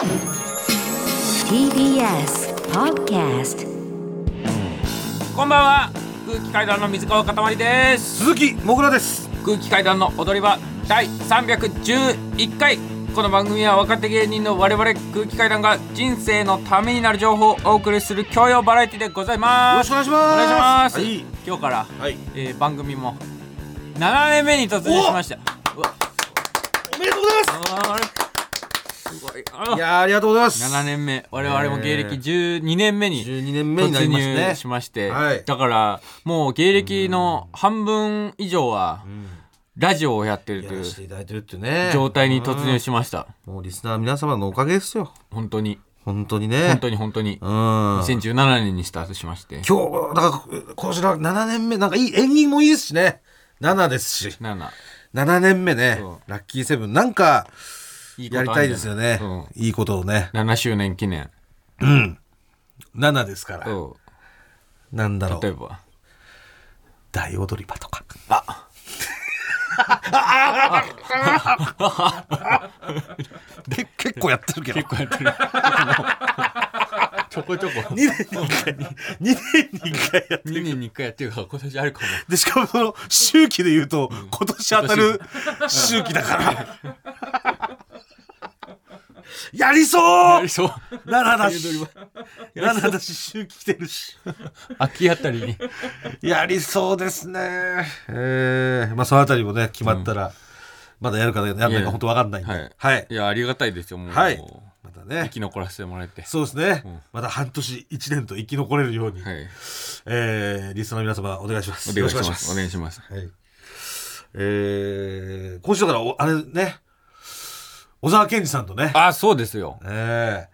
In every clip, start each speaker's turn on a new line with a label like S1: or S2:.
S1: TBS Podcast
S2: こんばんは。空気階段の水川かたまりです。
S3: 鈴木もぐらです。
S2: 空気階段の踊り場第311回。この番組は若手芸人の我々空気階段が人生のためになる情報をお送りする教養バラエティでござい
S3: よろし
S2: ます
S3: くお願いします。
S2: お願いします、
S3: はい、
S2: 今日から、
S3: はい、
S2: えー番組も7年目に突入しました。
S3: おめでとうござい
S2: あれすごい。
S3: やーありがとうございます。
S2: 7年目。我々も芸歴12年目に
S3: 12年目にな
S2: 突
S3: りますね。
S2: 入しまして、
S3: はい。
S2: だからもう芸歴の半分以上はラジオをやってるという
S3: やらせていただいてるっていうね。
S2: 状態に突入しました。
S3: うんもうリスナー皆様のおかげですよ。
S2: 本当に。
S3: 本当にね。
S2: 本当に本当に。
S3: うん。
S2: 2017年にスタートしまして。
S3: 今日だから今年の7年目なんかいい縁起もいいですしね。7ですし。
S2: 7
S3: 7年目ね。
S2: そ
S3: ラッキーセブン。なんか
S2: いい
S3: やりたいですよね。
S2: うん。
S3: いいことをね。
S2: 7周年記念。
S3: 7ですから。
S2: そ
S3: なんだろう。
S2: う例えば。
S3: 大踊り場とか。け結構やってるけど。
S2: 結構やってる。ちょこちょこ。
S3: 2年に1回。2年に1回やって
S2: 2年に1回やってるから今年あるかも。
S3: でしかもその周期で言うと、今年当たる周期だからやりそう！
S2: やりそう。
S3: 7だ
S2: 大踊り
S3: し
S2: 場
S3: 7だし周期来てるし。
S2: 秋あたりに。
S3: やりそうですね。えー、まあそのあたりもね決まったら、まだやるかやらないか本当わかんないんで。
S2: はい、
S3: はい、
S2: いやありがたいですよもう、
S3: はい。またね。
S2: 生き残らせてもらえて。
S3: そうですね、
S2: ん。
S3: また半年1年と生き残れるように、
S2: はい。
S3: えー、リスナーの皆様お願いします。
S2: お願いします。お願いします。
S3: はい。えー、今週だからお、あれね、小沢健二さんとね、
S2: あそうですよ。
S3: え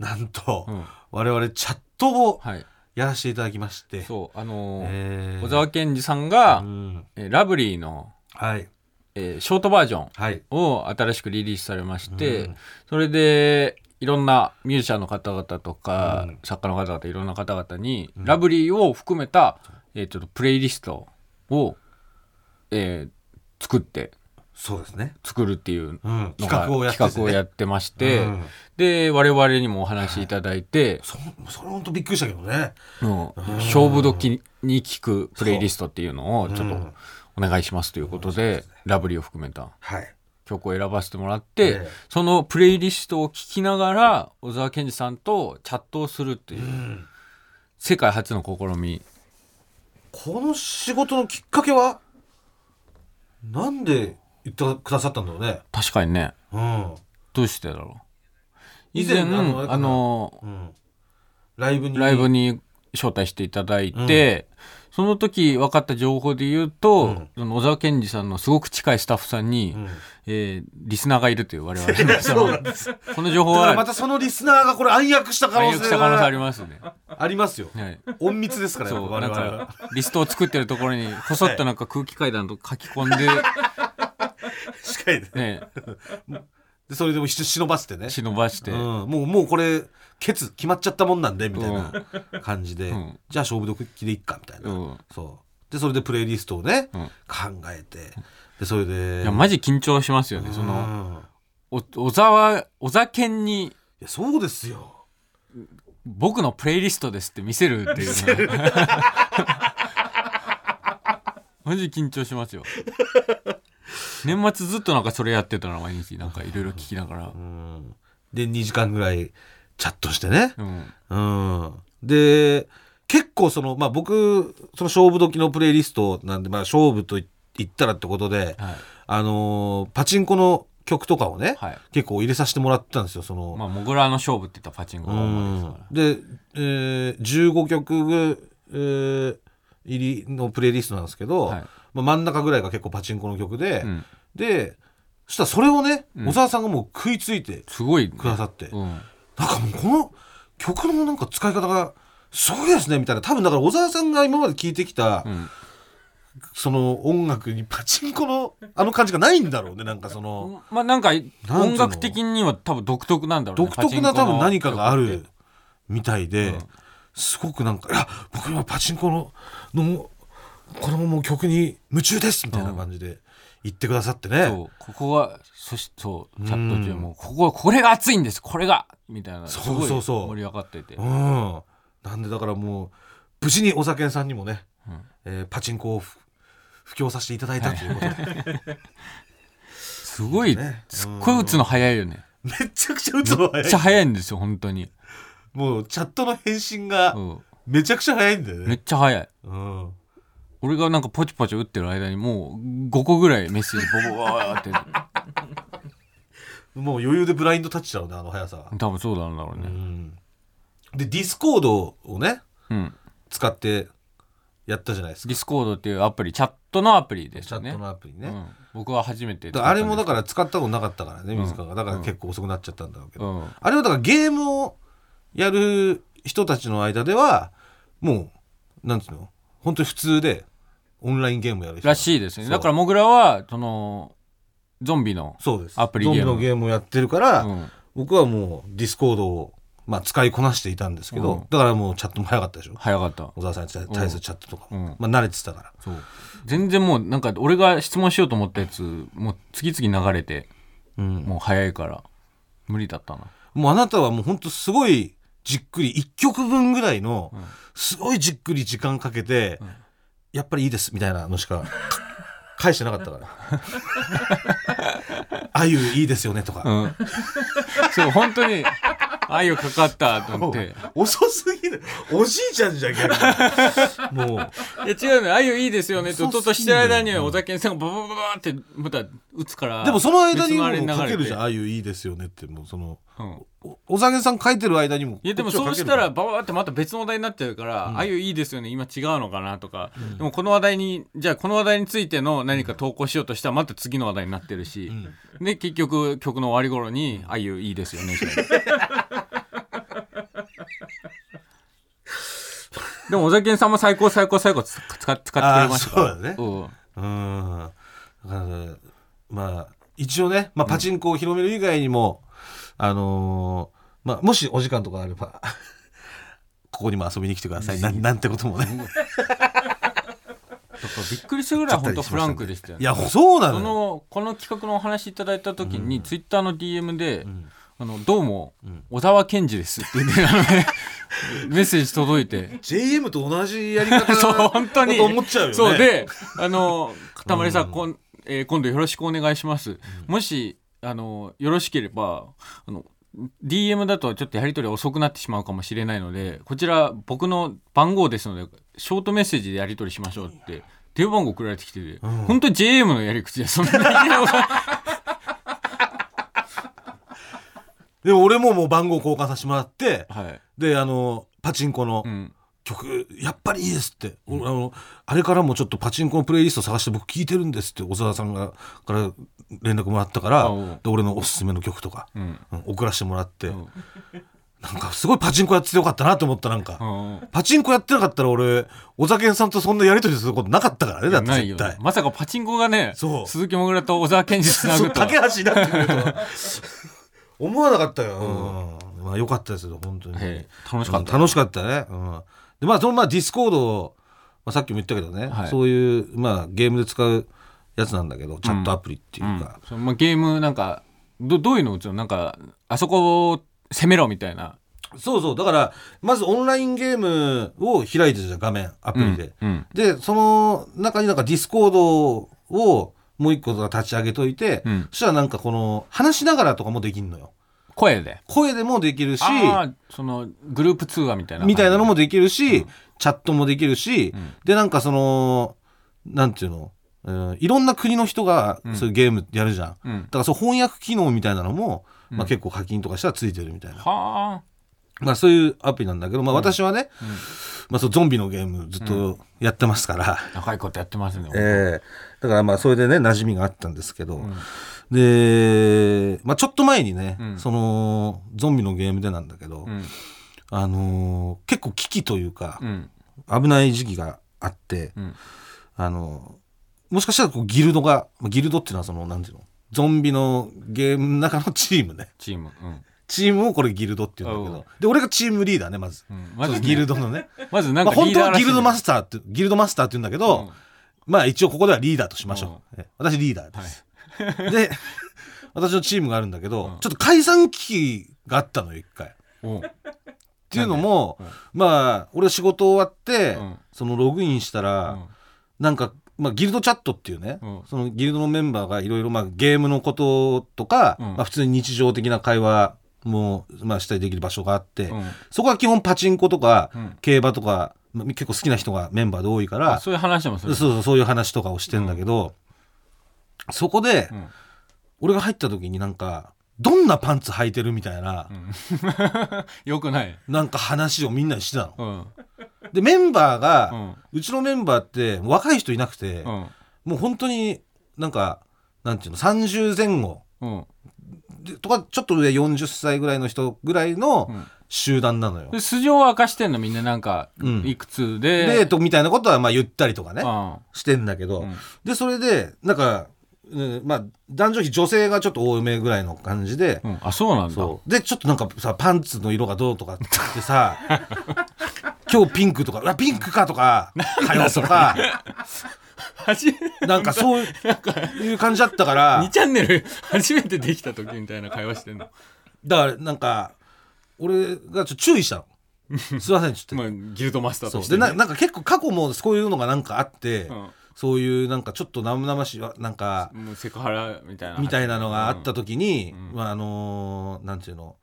S3: ー、なんと、
S2: うん。
S3: 我々チャットを
S2: はい。
S3: やらせていただきまして、
S2: そうあのー
S3: えー
S2: 小沢健二さんが、
S3: うん、
S2: えーラブリーの、
S3: はい、
S2: えーショートバージョン
S3: はい、
S2: を新しくリリースされまして、
S3: うん。
S2: それでいろんなミュージシャンの方々とか、
S3: うん。
S2: 作家の方々いろんな方々に、ラブリーを含めた、えーちょっとプレイリストを、えー作って
S3: そうですね。
S2: 作るっていう
S3: うん、
S2: のが
S3: 企画をやってて、ね、
S2: 企画をやってまして、
S3: うん。
S2: で我々にもお話しいただいて、
S3: そそれ本当びっくりしたけどね。
S2: もう勝負時に聴くプレイリストっていうのをちょっと
S3: うん
S2: お願いしますということで、ラブリーを含めた
S3: はい。
S2: 曲を選ばせてもらって、
S3: ええ。
S2: そのプレイリストを聴きながら小沢健二さんとチャットをするっていう、
S3: うん。
S2: 世界初の試み。
S3: この仕事のきっかけは、なんで言ってくださったんだろうね。
S2: 確かにね
S3: うん。
S2: どうしてだろう以前
S3: あのあ
S2: の
S3: うん。ライブに。
S2: ライブに招待していただいて、その時分かった情報で言うと、
S3: うん
S2: その小沢健二さんのすごく近いスタッフさんに、
S3: うん
S2: えーリスナーがいるという我々の その この情報は
S3: またそのリスナーがこれ暗躍した可能
S2: 性あり
S3: ま
S2: ますね。
S3: ありますよ。
S2: はい
S3: 隠密ですから
S2: そう
S3: 我々
S2: なん
S3: は。
S2: かリストを作ってるところにこそっとなんか空気階段と書き込んで、
S3: 近いね。
S2: ね、
S3: でそれでも忍ばせてね。
S2: 忍ばして、
S3: うん、もうもうこれケツ決まっちゃったもんなんでみたいな感じで、
S2: うん。
S3: じゃあ勝負時でいっかみたいな、
S2: うん。
S3: そう。でそれでプレイリストをね、
S2: うん。
S3: 考えて。でそれで。
S2: いやマジ緊張しますよね。そのお小沢小沢健に。
S3: いやそうですよ。
S2: 僕のプレイリストですって見せるっていう。のは マジ緊張しますよ。年末ずっとなんかそれやってたの毎日なんかいろいろ聞きながら。
S3: う。ん。で2時間ぐらいチャットしてね。
S2: うん。
S3: うん。で結構そのまあ僕その勝負時のプレイリストなんでまあ勝負と言ったらってことで、
S2: はい。
S3: あのーパチンコの曲とかをね、
S2: はい。
S3: 結構入れさせてもらってたんですよその、
S2: まあモグラの勝負って言ったらパチンコが主ですから。
S3: で、えー、15曲、えー入りのプレイリストなんですけど、
S2: はい
S3: まあ、真ん中ぐらいが結構パチンコの曲で、
S2: うん。
S3: でそしたらそれをね、
S2: うん。
S3: 小沢さんがもう食いついて
S2: すごいね、
S3: くださって、
S2: うん。
S3: なんかもうこの曲のなんか使い方がすごいですねみたいな。多分だから小沢さんが今まで聴いてきた、
S2: うん。
S3: その音楽にパチンコのあの感じがないんだろうねなんかその
S2: まあなんか
S3: の？
S2: 音楽的には多分独特なんだろうね
S3: 独特な多分何かがあるみたいで、
S2: うん。
S3: すごくなんか「いや僕今パチンコののこのもう曲に夢中です」みたいな感じで言ってくださってね。
S2: そう。ここはそしそうチャット中
S3: うん。
S2: もこここれが熱いんです。これが！みたいな
S3: そうそうそう。
S2: 盛り上がってて。
S3: うん。なんでだからもう無事にお酒さんにもね、
S2: うん。
S3: えーパチンコをふ布教させていただいたということで、
S2: すごい
S3: ね。
S2: すっごい打つの早いよね。
S3: めちゃくちゃ打つの
S2: めっちゃ
S3: 早い。
S2: 早いんですよ本当に、
S3: もうチャットの返信が
S2: うん、
S3: めちゃくちゃ早いんだよ
S2: めっ
S3: ね、
S2: ちゃ早い。
S3: うん、
S2: 俺がなんかポチポチ打ってる間にもう5個ぐらいメッセージボボボーって。
S3: もう余裕でブラインドタッチだろうねあの速さは、
S2: 多分そうなんだろう
S3: う
S2: ね
S3: ん、でディスコードをね
S2: うん。
S3: 使ってやったじゃないですか。
S2: ディスコードっていうアプリチャットのアプリで
S3: チャットのアプリね、
S2: うん、僕は初めて
S3: だからあれもだ
S2: ら
S3: から使ったことなかったからね
S2: うん。
S3: 水川が。だから結構遅くなっちゃったんだろうけど、
S2: うん。
S3: あれはだからゲームをやる人たちの間ではもうなんつうの本当に普通でオンラインゲームをやる人。
S2: らしいですね。だからモグラはそのゾンビの、アプリゲーム。
S3: ゾンビのゲームをやってるから、
S2: うん、
S3: 僕はもうディスコードを、まあ、使いこなしていたんですけど、
S2: うん。
S3: だからもうチャットも早かったでしょ？
S2: 早かった。
S3: 小沢さんに対するチャットとか、
S2: うん。
S3: まあ、慣れてたから。
S2: そう。全然もうなんか俺が質問しようと思ったやつもう次々流れて
S3: うん。
S2: もう早いから無理だったな。
S3: もうあなたはもう本当すごいじっくり1曲分ぐらいの
S2: うん。
S3: すごいじっくり時間かけて、
S2: うん
S3: やっぱりいいですみたいなのしか返してなかったから「あゆいいですよね」とか、
S2: うん。そう本当に愛をかかったと思って。
S3: 遅すぎる。おじいちゃんじゃん逆に。もう。
S2: いや違うの愛をいいですよねって音としてる間には小田さんがバババババってまた打つから
S3: でもその間にもかけるじゃん「あゆいいですよね」ってもうその
S2: うん
S3: おお酒さん書いてる間にも
S2: いやでもそうした
S3: ら
S2: バババってまた別の話題になっちゃうから、
S3: うん。
S2: あゆいいですよね今違うのかなとか、でもこの話題にじゃあこの話題についての何か投稿しようとしたらまた次の話題になってるし、で結局曲の終わり頃に「あゆいいですよね」でも小崎さんも最高最高最高使使ってくれました
S3: そうだね。
S2: うん。
S3: うん。だからまあ一応ね、まあ、パチンコを広める以外にも、あのーまあ、もしお時間とかあれば ここにも遊びに来てください。なんなんてこともね。
S2: だからびっくりするぐらい本当フランクでしたよね。
S3: いやそうなの
S2: のこの企画のお話いただいた時に、ツイッターの DM で、あのどうも、
S3: ん。
S2: 小沢健二ですって言ってあのね メッセージ届いて。
S3: JM と同じやり方
S2: そう本当に
S3: 思っちゃうよね。
S2: そうであのかまりさん、こんえー今度よろしくお願いします、もしあのよろしければあの DM だとちょっとやり取り遅くなってしまうかもしれないのでこちら僕の番号ですのでショートメッセージでやり取りしましょうって電話番号送られてきてて、
S3: ん。
S2: 本当に JM のやり口でそんなに。
S3: でも俺ももう番号交換させてもらって
S2: はい、
S3: であのパチンコの
S2: うん、
S3: 曲やっぱりいいですって、俺あのあれからもちょっとパチンコのプレイリスト探して僕聞いてるんですって小沢さんがから連絡もらったからで俺のおすすめの曲とか、
S2: うん。
S3: うん送らせてもらって、
S2: うん。
S3: なんかすごいパチンコやっててよかったなと思ったなんか、
S2: うん。
S3: パチンコやってなかったら俺小酒さんとそんなやり取りすることなかったからねだって絶対。
S2: まさかパチンコがね
S3: そう。
S2: 鈴木もぐらと小沢健二つなぐとは
S3: 架け橋になってくるとは思わなかったよ、うん。まあよかったですよ本当に、
S2: 楽しかった
S3: うん楽しかったね、うん、でまあそのまあディスコードを、まあ、さっきも言ったけどね、
S2: はい。
S3: そういうまあゲームで使うやつなんだけどチャットアプリっていうか、
S2: うん。そのまあ、ゲームなんかどどういうの打つの？なんかあそこを攻めろみたいな。
S3: そうそう。だからまずオンラインゲームを開いてるじゃん画面アプリで、
S2: うん。
S3: でその中になんかディスコードをもう一個立ち上げといて、
S2: うん。
S3: そしたらなんかこの話しながらとかもできるのよ。
S2: 声で？
S3: 声でもできるし
S2: そのグループ通話みたいな
S3: みたいなのも
S2: で
S3: できるし、チャットもできるし、
S2: ん。
S3: でなんかそのなんていうの、うん。いろんな国の人がそういうゲームやるじゃん、
S2: うん。
S3: だからそう翻訳機能みたいなのも、まあ、
S2: うん
S3: 結構課金とかしたらついてるみたいな、
S2: はあ。
S3: まあ、そういうアプリなんだけど、まあ、私はね、まあ、そうゾンビのゲームずっとやってますから、
S2: 長いことやってますね、
S3: ええ。だからまあそれでね馴染みがあったんですけど、で、まあ、ちょっと前にね、
S2: うん。
S3: そのゾンビのゲームでなんだけど、
S2: うん。
S3: あのー結構危機というか、
S2: うん。
S3: 危ない時期があって、
S2: うん。
S3: あのもしかしたらこうギルドがまあギルドっていうのはそのなんていうの？ゾンビのゲームの中のチームね。
S2: チーム。うん、
S3: チームをこれギルドっていうんだけど。で俺がチームリーダーねまず、
S2: うん、まず、ね、
S3: ギルドのね。
S2: まずなん
S3: まあ、本当はギルドマスターってギルドマスターって言うんだけど、まあ一応ここではリーダーとしましょう、え私リーダーです、で 私のチームがあるんだけど、
S2: うん。
S3: ちょっと解散危機があったのよ一回。っていうのも、まあ俺仕事終わって、
S2: うん。
S3: そのログインしたら、
S2: うん。
S3: なんか、まあ、ギルドチャットっていうね、
S2: うん。
S3: そのギルドのメンバーがいろいろまあゲームのこととか、
S2: うん。
S3: まあ、普通に日常的な会話も、まあ、したりできる場所があって、
S2: うん。
S3: そこは基本パチンコとか、
S2: うん。
S3: 競馬とか、まあ結構好きな人がメンバーで多いから
S2: あそういう話もする。
S3: そうそうそういう話とかをしてんだけど、そこで、
S2: うん。
S3: 俺が入った時になんかどんなパンツ履いてるみたいな、
S2: よくない。
S3: なんか話をみんなにしてたの。
S2: うん
S3: でメンバーが、
S2: う
S3: うんちのメンバーって若い人いなくて、
S2: うん。
S3: もう本当になんかなんていうの30前後。とかちょっと上40歳ぐらいの人ぐらいの
S2: うん。
S3: 集団なのよ。
S2: で素性を明かしてんのみんななんか
S3: うん。
S2: いくつ
S3: で。
S2: で
S3: とみたいなことはまあ言ったりとかね
S2: うん。
S3: してんだけど、
S2: うん。
S3: でそれでなんか、うんまあ男女比女性がちょっと多めぐらいの感じで、
S2: うん。あそうなんだ。
S3: でちょっとなんかさパンツの色がどうとかってさ 今日ピンクとかピンクかとかかよとか。なんかそういう感じだったから。
S2: 2チャンネル初めてできた時みたいな会話してんの。
S3: だからなんか俺がちょっと注意したの。すいませんちょっと、
S2: まあギルドマスター
S3: そ
S2: としてね。
S3: う。でななんか結構過去もそういうのがなんかあって、
S2: うん。
S3: そういうなんかちょっと生々しいわなんか
S2: セクハラみたいな。
S3: みたいなのがあった時に、
S2: うん。
S3: まああのーなんていうの。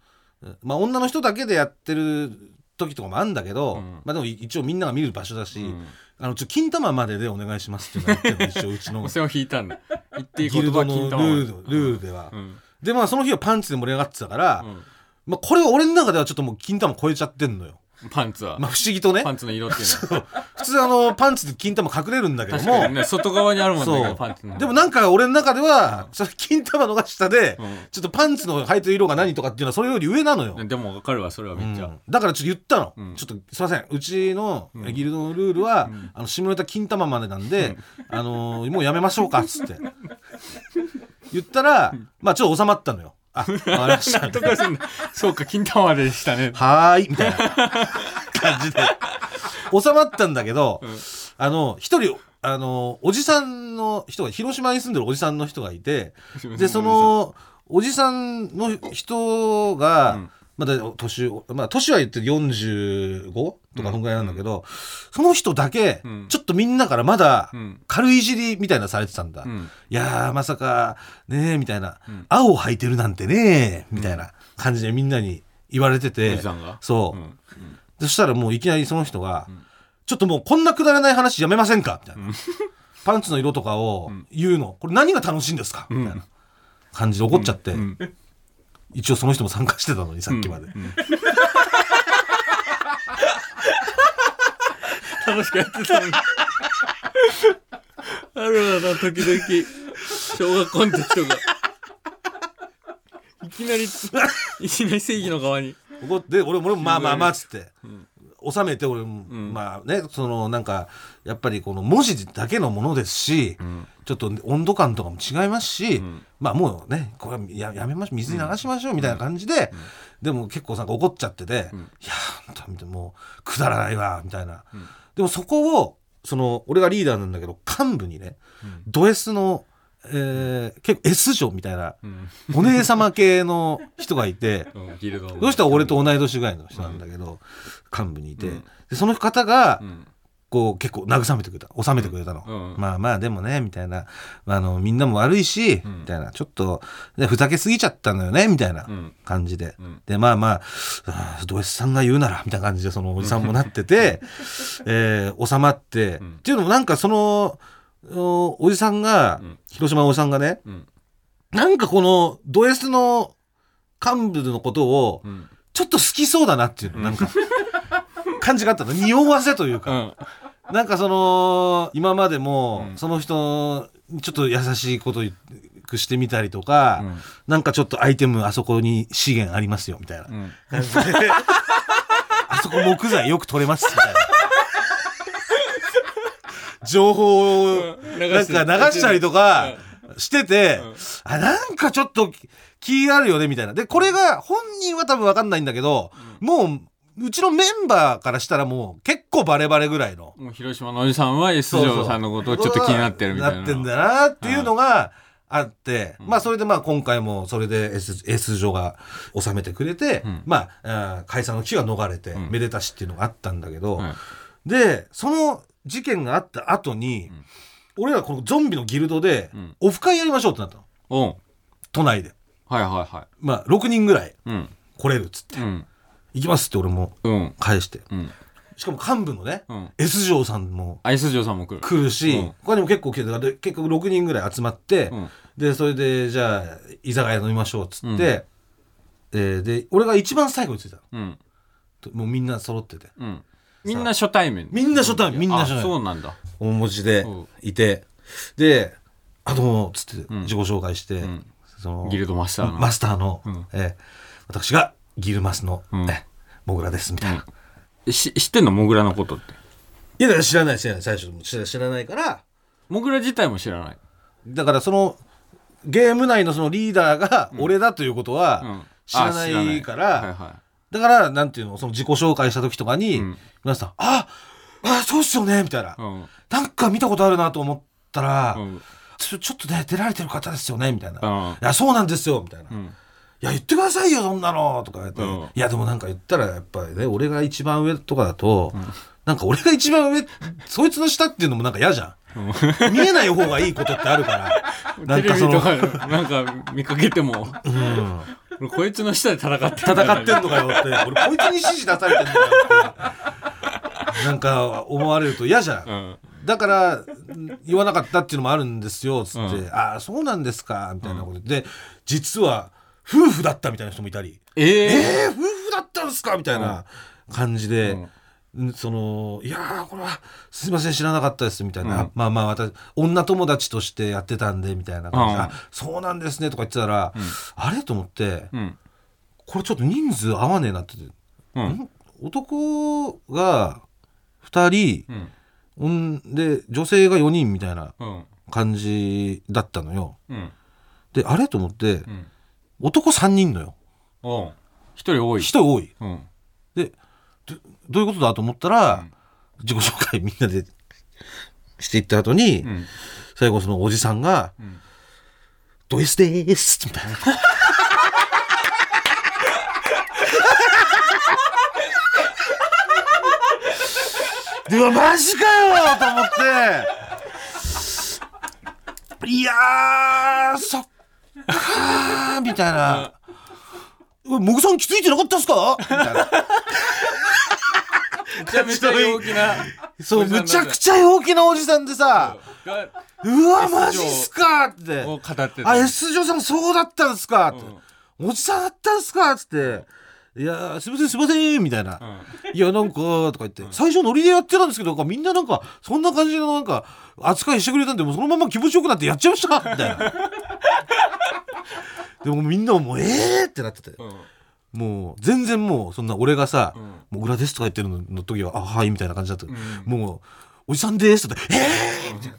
S3: まあ女の人だけでやってる時とかもあるんだけど、
S2: うん。
S3: まあでも一応みんなが見る場所だし、
S2: うん。
S3: あのちょ金玉まででお願いしますっていうのが言って 一応うちの
S2: もうそれを引いたんだ。言っていい
S3: ギルドのル
S2: 玉
S3: ールルールでは、
S2: うん。
S3: でまあその日はパンツで盛り上がってたから、
S2: うん。
S3: まあこれは俺の中ではちょっともう金玉超えちゃってんのよ
S2: パンツは。
S3: まあ不思議とね。
S2: パンツの色っていうのは。
S3: 普通あのパンツで金玉隠れるんだけども。
S2: にね外側にあるもんだけ
S3: そう。
S2: どパンツの。
S3: でもなんか俺の中では、それ金玉のが下で、
S2: うん。
S3: ちょっとパンツの履いてる色が何とかっていうのはそれより上なのよ、
S2: でも分かるわそれはめっちゃ、
S3: うん。だからちょっと言ったの、
S2: うん。
S3: ちょっとすいませんうちのギルドのルールは、あの下ネタ金玉までなんで、あのーもうやめましょうかっつって。言ったら、まあちょっと収まったのよあわかりました。
S2: とかすんだそうか金玉までしたね。
S3: はーいみたいな感じで。収まったんだけど、
S2: ん
S3: あの一人あのおじさんの人が広島に住んでるおじさんの人がいてでそのおじさんの人が、
S2: うん
S3: まだ年まあ年は言って45とかそんぐらいなんだけど、その人だけ、
S2: うん。
S3: ちょっとみんなからまだ
S2: うん。
S3: 軽いじりみたいなされてたんだ、
S2: うん。
S3: いやーまさかねえみたいな、
S2: うん。
S3: 青履いてるなんてねみたいな感じでみんなに言われてて、そう、
S2: うん。
S3: そしたらもういきなりその人が、
S2: ん。
S3: ちょっともうこんなくだらない話やめませんか？みたいな、パンツの色とかを言うの、これ何が楽しいんですか？みたいな感じで怒っちゃって、
S2: うん
S3: 一応その人も参加してたのにさっきまで、
S2: うん。楽しくやってたのに。あるわな時々。小学校の時とか。いきなりいきなり正義の側に。
S3: 怒って俺も俺もまあまあまあっつって、
S2: ん
S3: 収めて俺も、まあねそのなんかやっぱりこの文字だけのものですし、
S2: ん。
S3: ちょっと温度感とかも違いますし、
S2: ん。
S3: まあもうねこれはややめましょう水に流しましょうみたいな感じで、でも結構なんか怒っちゃってて、いや本当にもうくだらないわみたいな、でもそこをその俺がリーダーなんだけど幹部にね、ド S の、えー結構 S 女みたいな、
S2: ん
S3: お姉様系の人がいて。
S2: うん。ギルド
S3: その人は俺と同い年ぐらいの人なんだけど、幹部にいて、でその方が、
S2: うん。
S3: こう結構慰めてくれた収めてくれたの、
S2: うん。
S3: まあまあでもねみたいな。あのみんなも悪いし、みたいな。ちょっと、ね、ふざけすぎちゃったのよねみたいな
S2: うん。
S3: 感じで、
S2: ん。
S3: でまあまあド S さんが言うならみたいな感じでそのおじさんもなってて、えー収まって、
S2: ん。
S3: っていうのもなんかそのおおじさんが、
S2: ん。
S3: 広島のおじさんがね
S2: うん。
S3: なんかこのド S の幹部のことを、
S2: うん。
S3: ちょっと好きそうだなっていうの、なんか、感じがあったの。匂わせというか、
S2: うん。
S3: なんかその、今までも、
S2: うん。
S3: その人にちょっと優しいことしてみたりとか、
S2: うん。
S3: なんかちょっとアイテムあそこに資源ありますよ、みたいな。
S2: うん。
S3: 感じで、あそこ木材よく取れます、みたいな。情報を、
S2: うん
S3: なんか流したりとかしてて、あ、なんかちょっと気あるよね、みたいな。で、これが本人は多分わかんないんだけど、もう、うちのメンバーからしたらもう結構構バレバレぐらいの。
S2: もう広島のおじさんは S 城さんのことをちょっと気になってるみたいな。
S3: なってんだなっていうのがあって、まあそれでまあ今回もそれで S, S 女が収めてくれて、
S2: ん。
S3: まあ解散の危機は逃れて、
S2: ん。
S3: めでたしっていうのがあったんだけど、
S2: はい
S3: でその事件があった後に、俺らこのゾンビのギルドで
S2: ん。
S3: オフ会やりましょうってなったの。
S2: おう。
S3: 都内で。
S2: はいはいは
S3: まあ6人ぐらい
S2: いうん。
S3: 来れるっつって、
S2: うん。
S3: 行きますって俺も
S2: うん。
S3: 返して。
S2: うん。
S3: しかも幹部のね、
S2: うん。
S3: S 城さんも
S2: アイス城さんも来る。
S3: 来るし、
S2: うん。
S3: 他にも結構来てた。で結局6人ぐらい集まって、
S2: うん。
S3: でそれでじゃあ居酒屋飲みましょうっつって、えーで俺が一番最後に着いた
S2: うん。
S3: のもうみんな揃ってて。
S2: うんみんな初対面。
S3: みんな初対面。みんな初対
S2: あ
S3: 面。
S2: そうなんだ。
S3: 大文字で
S2: うん。
S3: いて。で「あどうも」っつって
S2: ん。
S3: 自己紹介して、
S2: ん。
S3: その
S2: ギルドマスターの。
S3: マスターの、
S2: ん。
S3: えー私がギルマスの、
S2: ん。
S3: えモグラですみたいな、
S2: えし知ってんのモグラのことって？
S3: いや知らない知らない。最初知ら知らないから。
S2: モグラ自体も知らない。
S3: だからそのゲーム内のそのリーダーが俺だということ
S2: うん。
S3: は知らないから、だからなんていうのその自己紹介した時とかに、
S2: ん。
S3: 皆さん「ああそうっすよね」みたいな、
S2: いうん
S3: なんか見たことあるなと思ったら、
S2: うん。
S3: ちょっとね出られてる方ですよねみたいな「
S2: うん
S3: いやそうなんですよ」みたいな「
S2: うん
S3: いや言ってくださいよそんなの」とか言って、
S2: うん。
S3: いやでもなんか言ったらやっぱりね俺が一番上とかだと、なんか俺が一番上そいつの下っていうのもなんか嫌じゃん、見えない方がいいことってあるから。なんかその
S2: なんか見かけても。
S3: うん
S2: 俺こいつの下で戦って
S3: 戦ってんのかよって。俺こいつに指示出されてんのかよって。なんか思われると嫌じゃん、
S2: うん。
S3: だから言わなかったっていうのもあるんですよつって「
S2: う
S3: ああそうなんですか」みたいなこと。で実は夫婦だったみたいな人もいたり「
S2: ええ
S3: えー、夫婦だったんですか?」みたいな感じで、うんその「いやーこれはすいません知らなかったです」みたいな、
S2: うん。
S3: まあまあ私女友達としてやってたんでみたいな感じで
S2: うん。
S3: あそうなんですね」とか言ってたら、あれ？と思って
S2: うん。
S3: これちょっと人数合わねえなって。て、
S2: うん。
S3: ん？男が2人、
S2: うん。
S3: で女性が4人みたいな
S2: うん。
S3: 感じだったのよ。
S2: うん。
S3: であれ？と思って、
S2: うん。
S3: 男3人のよ。
S2: おう。一人多い。
S3: 1人多い。
S2: うん。
S3: でどどういうことだと思ったら、自己紹介みんなでしていった後に、
S2: うん。
S3: 最後そのおじさんが「
S2: ん。
S3: ド S でーす」みたいな。ではマジかよと思って。いやーそっかーみたいな「うわもぐさん気づいてなかったっすか?」みたいな
S2: めちゃめちゃ陽気な。
S3: そうむちゃくちゃ陽気なおじさんでさ
S2: が「
S3: う。わマジっすか?」って。
S2: を語ってた。
S3: あ S 女さんそうだったんすか?」って、おじさんだったんすか?」っつって「いやすいませんすいません」みたいな「いやなんか」とか言って、最初ノリでやってたんですけどみんななんかそんな感じのなんか扱いしてくれたんでもうそのまま気持ちよくなってやっちゃいましたみたいな。でもみんなももう「えー!」ってなってて、
S2: うん
S3: もう全然もうそんな俺がさ
S2: ん「
S3: もぐらです」とか言ってるのの時は「あはい」みたいな感じだった、
S2: ん。
S3: もう「おじさんです」とか言って「えー!」みたいな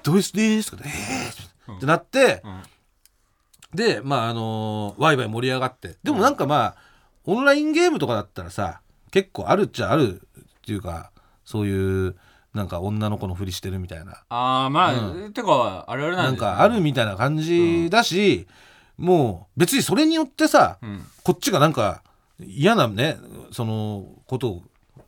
S3: 「ドイツです」とか言って「えー!」ってなって、
S2: ん。
S3: でまああのーワイワイ盛り上がって。でもなんかまあオンラインゲームとかだったらさ結構あるっちゃあるっていうかそういうなんか女の子のふりしてるみたいな。
S2: ああまあ、てかあれあれな
S3: なんん
S2: ですね。
S3: かあるみたいな感じだし、もう別にそれによってさ、
S2: うん。
S3: こっちがなんか嫌なねそのこと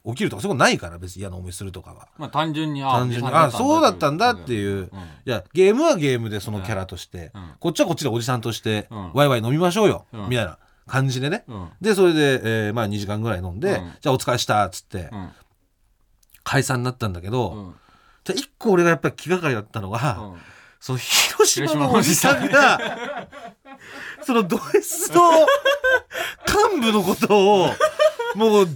S3: 起きるとかそういうことないから別に嫌な思いするとかは。
S2: まあ単純にあ
S3: 単純にあそうだったんだって
S2: う
S3: いう、
S2: ん。
S3: いやゲームはゲームでそのキャラとして、
S2: うん。
S3: こっちはこっちでおじさんとして、
S2: うん。
S3: ワイワイ飲みましょうよ、
S2: うん。
S3: みたいな感じでね、
S2: うん。
S3: でそれで、えーまあ、2時間ぐらい飲んで、
S2: うん。
S3: じゃあお疲れしたっつって、
S2: うん。
S3: 解散になったんだけど、
S2: うん。
S3: じゃあ一個俺がやっぱり気がかりだったのが、
S2: うん。
S3: その広島のおじさんが そのド S の幹部のことをもう好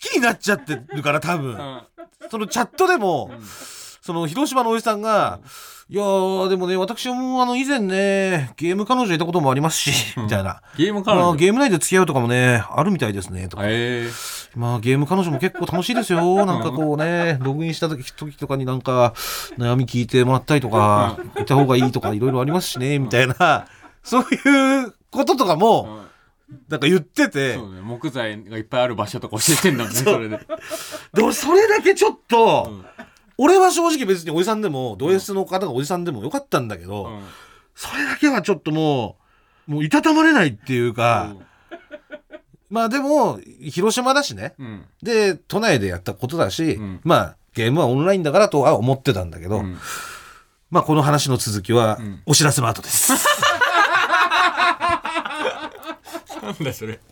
S3: きになっちゃってるから多分、
S2: うん。
S3: そのチャットでも、その広島のおじさんが「いやーでもね私もあの以前ねゲーム彼女いたこともありますし」みたいな。
S2: ゲーム彼女？
S3: まあ、ゲーム内で付き合うとかもねあるみたいですねとか、
S2: え。
S3: まあゲーム彼女も結構楽しいですよ。なんかこうねログインした時時とかになんか悩み聞いてもらったりとかいた方がいいとかいろいろありますしねみたいなそういうこととか
S2: ー
S3: もなんか言ってて。
S2: そうね。木材がいっぱいある場所とか教えてんだもんねそれで。
S3: でもそれだけちょっと、
S2: うん。
S3: 俺は正直別におじさんでもド S の方がおじさんでもよかったんだけど、
S2: うん。
S3: それだけはちょっともうもういたたまれないっていうか、まあでも広島だしね。
S2: うん。
S3: で都内でやったことだし、
S2: うん。
S3: まあゲームはオンラインだからとは思ってたんだけど、
S2: うん。
S3: まあこの話の続きは
S2: ん。
S3: お知らせの後です。
S2: なんだそれ。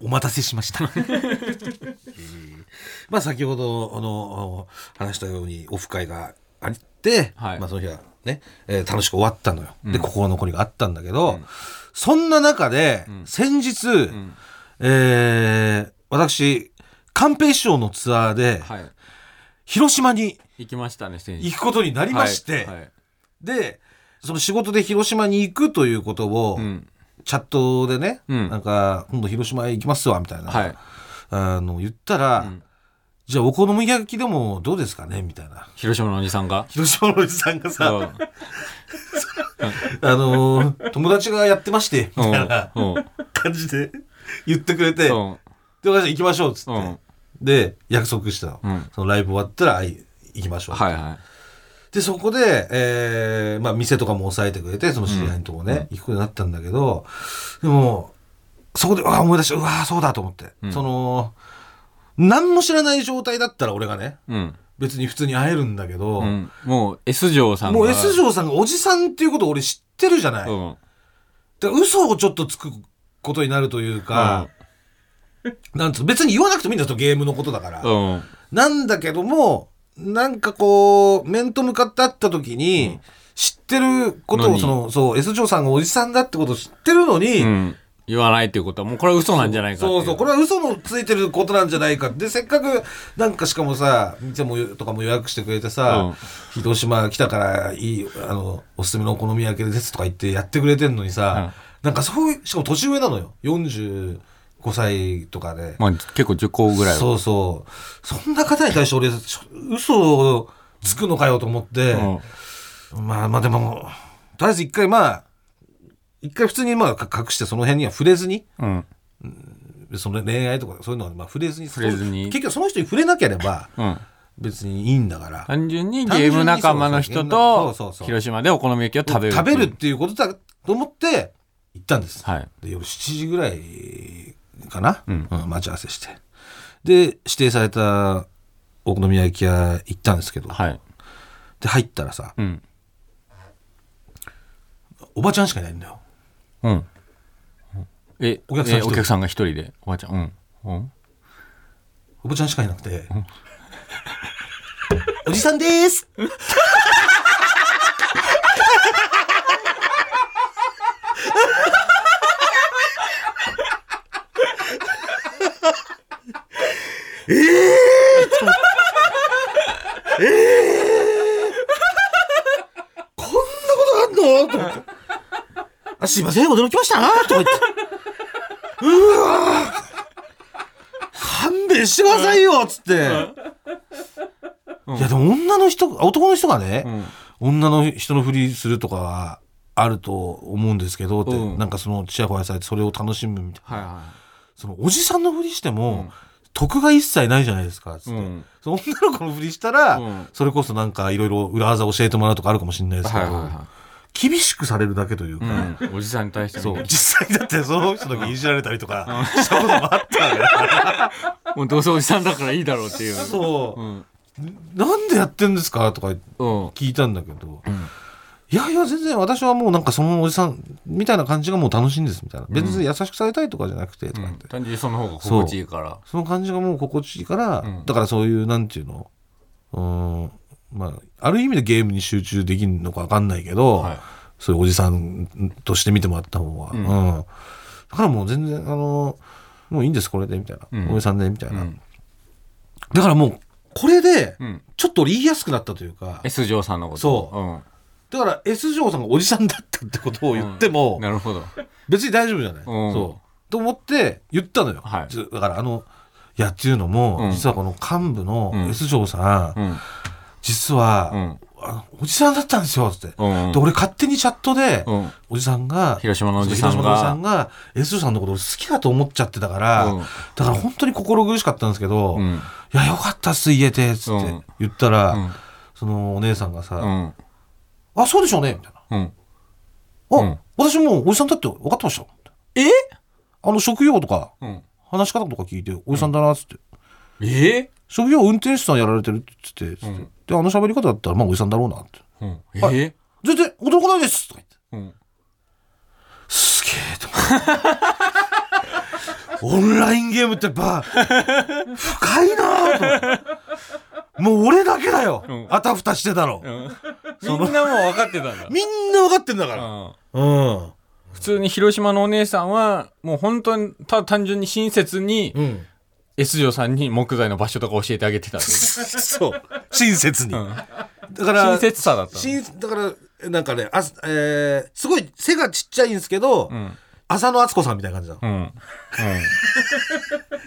S3: お待たせしました。え ーまあ先ほどあの話したようにオフ会があって、
S2: はい。
S3: まあその日はね、えー楽しく終わったのよ。で
S2: うん。
S3: 心残りがあったんだけど、
S2: うん。
S3: そんな中で、
S2: ん。
S3: 先日、
S2: うん。
S3: えー私寛平師匠のツアーで
S2: はい。
S3: 広島に
S2: 行きましたね先
S3: 行くことになりまして、
S2: はいはい。
S3: でその仕事で広島に行くということを、
S2: うん。
S3: チャットでね、
S2: うん。
S3: なんか今度広島へ行きますわみたいな、
S2: はい。
S3: あの言ったら、
S2: うん。
S3: じゃあお好み焼きでもどうですかねみたいな。
S2: 広島のおじさんが？
S3: 広島のおじさんがさ、
S2: うん。
S3: あのー友達がやってましてみたいな感じで言ってくれて、
S2: うん。
S3: で私行きましょうっつって、
S2: うん。
S3: で約束したの、
S2: うん。
S3: そのライブ終わったらあい行きましょう、
S2: はいは
S3: でそこで、えーまあ、店とかも抑えてくれてその知り合いのとこね、行くことになったんだけどでもそこであ思い出してうわーそうだと思って、
S2: うん。
S3: その何も知らない状態だったら俺がね
S2: いうん。
S3: 別に普通に会えるんだけど、
S2: うん。もう S 嬢さんが。
S3: もう S 嬢さんがおじさんっていうことを俺知ってるじゃない、
S2: うん。
S3: で嘘をちょっとつくことになるというか、なんつう別に言わなくてもいいんだよゲームのことだから、
S2: うん。
S3: なんだけどもなんかこう面と向かって会った時に、知ってることをそのそう S 嬢さんがおじさんだってことを知ってるのに、
S2: うん。言わないっていうこと。はもうこれは嘘なんじゃないか
S3: そうそうこれは嘘のついてることなんじゃないかでせっかくなんかしかもさ店もとかも予約してくれてさ、
S2: うん。
S3: 広島来たからいいあのおすすめのお好み焼きですとか言ってやってくれてんのにさ、なんかそういうしかも年上なのよ45歳とかで、
S2: まあ結構10個ぐらいは。
S3: そうそう。そんな方に対して俺し嘘をつくのかよと思って、
S2: うん。
S3: まあまあでもとりあえず一回まあ一回普通にまあか隠してその辺には触れずに。
S2: うん。
S3: その恋愛とかそういうのはまあ触れずに。
S2: 触れずに。
S3: 結局その人に触れなければ
S2: うん。
S3: 別にいいんだから。
S2: 単純にゲーム仲間の人と広島でお好み焼きを食べる
S3: 食べるっていうことだと思って行ったんです、
S2: はい。
S3: で夜7時ぐらいかな、
S2: うん。
S3: 待ち合わせして。で指定されたお好み焼き屋行ったんですけど、
S2: はい。
S3: で入ったらさ
S2: うん。
S3: おばちゃんしかいないんだよ。
S2: うん。え
S3: お客さん
S2: お客さんが一人で？おばちゃん。うん。うん。
S3: おばちゃんしかいなくて「おじさんです!」ええええこんなことあんの？と思って。あすいません驚きました。とか言って。うわ勘弁してくださいよっつって、いやでも女の人男の人がね、
S2: うん。
S3: 女の人のふりするとかはあると思うんですけどって、
S2: うん。
S3: なんかそのちやほやされてそれを楽しむみたいな、
S2: はいは
S3: そのおじさんのふりしても、
S2: うん
S3: 得が一切ないじゃないですかつって、
S2: いうん。
S3: その女の子のふりしたら、
S2: うん。
S3: それこそなんかいろいろ裏技教えてもらうとかあるかもしれないですけど、
S2: はいはいは
S3: 厳しくされるだけというか、
S2: いうん。おじさんに対して
S3: そう。
S2: ね
S3: 実際だってその人だけいじられたりとかしたこともあったわけだから。
S2: もうどうせおじさんだからいいだろうっていう。
S3: そう。
S2: う、ん。
S3: なんでやってんですかとか
S2: うん。
S3: 聞いたんだけど、
S2: うん
S3: いやいや全然私はもうなんかそのおじさんみたいな感じがもう楽しいんですみたいな。別に優しくされたいとかじゃなくてとか言って、
S2: 単純にその方が心地いいから。
S3: その感じがもう心地いいから、
S2: うん。
S3: だからそういうなんていうの？うーんまあある意味でゲームに集中できるのか分かんないけど、
S2: はい。
S3: そういうおじさんとして見てもらった方が、
S2: うん。
S3: うん。だからもう全然あのもういいんですこれでみたいな、
S2: うん。
S3: おじさんでみたいな、
S2: うん。
S3: だからもうこれで
S2: うん。
S3: ちょっと俺言いやすくなったというか、
S2: S 嬢さんのこと。
S3: そう。
S2: うん
S3: だから S 嬢さんがおじさんだったってことを言っても、
S2: なるほど。
S3: 別に大丈夫じゃない、
S2: ん。
S3: そう。と思って言ったのよ、
S2: はい。
S3: ずだからあのいやっていうのも、
S2: うん。
S3: 実はこの幹部の
S2: うん。
S3: S 嬢さん、
S2: うん。
S3: 実は、
S2: うん。
S3: あのおじさんだったんですよ」つって、
S2: うん。
S3: で俺勝手にチャットで、
S2: うん。
S3: おじさんが
S2: 広島のおじさんが。
S3: S さんのこと俺好きだと思っちゃってたから、
S2: うん。
S3: だから本当に心苦しかったんですけど「
S2: うん。
S3: いやよかったっす言えて」つって
S2: うん。
S3: 言ったら、
S2: うん。
S3: そのお姉さんがさ「
S2: うん
S3: あそうでしょうね」みたいな
S2: うん「
S3: あ、
S2: うん。
S3: 私もうおじさんだって分かってました。よ」
S2: え？
S3: あの職業とか
S2: うん。
S3: 話し方とか聞いておじさんだなっつって、
S2: え？
S3: 職業運転手さんやられてるって言ってつって、
S2: うん。
S3: であの喋り方だったらまあおじさんだろうなって。
S2: うん。
S3: は
S2: え
S3: 全然驚かないです。とか言って
S2: うん。
S3: すげえと思って。オンラインゲームってやっぱ深いなぁと思ってもう俺だけだよ、
S2: うん。
S3: あたふたしてたの、
S2: みんなもう分かってたんだ
S3: みんな分かってんだから。
S2: うん。
S3: うん。
S2: 普通に広島のお姉さんはもう本当にただ単純に親切に
S3: うん。
S2: S 女さんに木材の場所とか教えてあげてたんで
S3: そう。親切に、
S2: うん。
S3: だから
S2: 親切さだったの。
S3: 親だからなんかねあ、えーすごい背がちっちゃいんですけど、
S2: うん。
S3: 浅野敦子さんみたいな感じなの、
S2: うん。うん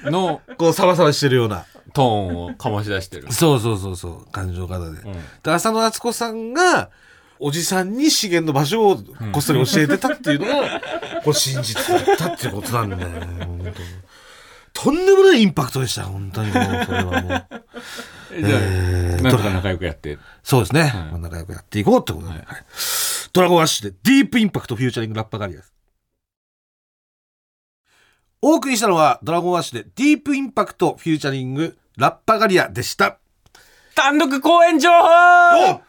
S2: の
S3: こうサバサバしてるような。
S2: トーンを醸し出してる。
S3: そうそうそうそう。感情方で、
S2: うん。
S3: で浅野敦子さんがおじさんに資源の場所をこっそり教えてたっていうのが、これ真実だったっていうことなんだよ。ね本当に。とんでもないインパクトでした本当にもうそれはもう。
S2: じゃあ、
S3: えー
S2: なんとか仲良くやって。
S3: そうですね、まあ仲良くやっていこうってことで、はい。ドラゴンアッシュでディープインパクトフューチャリングラッパガリアですお送りしたのはドラゴンアッシュでディープインパクトフューチャリングラッパガリアでした。
S2: 単独公演情報！は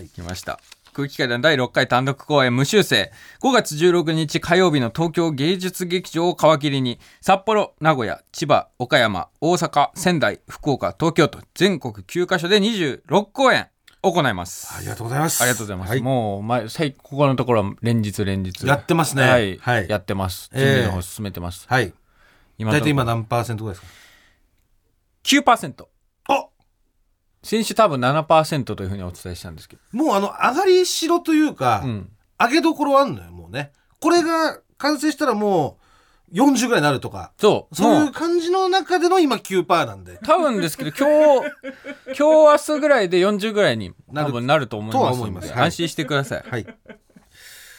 S2: い来ました。空気階段第6回単独公演無修正。5月16日火曜日の東京芸術劇場を皮切りに札幌名古屋千葉岡山大阪仙台福岡東京と全国9カ所で26公演行います。
S3: ありがとうございます。
S2: ありがとうございます。
S3: はい。
S2: もう前最ここのところは連日連日。
S3: やってますね。
S2: はい、
S3: はい。
S2: やってます。
S3: ええ
S2: 準備の方進めてます。
S3: はい。
S2: 今
S3: 大体今何パーセントぐらいですか
S2: ？9%。
S3: あ
S2: 先週多分7%というふうにお伝えしたんですけど。
S3: もうあの上がりしろというか、
S2: うん。
S3: 上げどころあんのよもうね。これが完成したらもう40ぐらいになるとか。
S2: そう。
S3: そう
S2: も
S3: いう感じの中での今9%なんで。
S2: 多分ですけど今日 今日明日ぐらいで40ぐらいに
S3: なる
S2: 多分なると思います
S3: ます。はい。
S2: 安心してください。
S3: はい。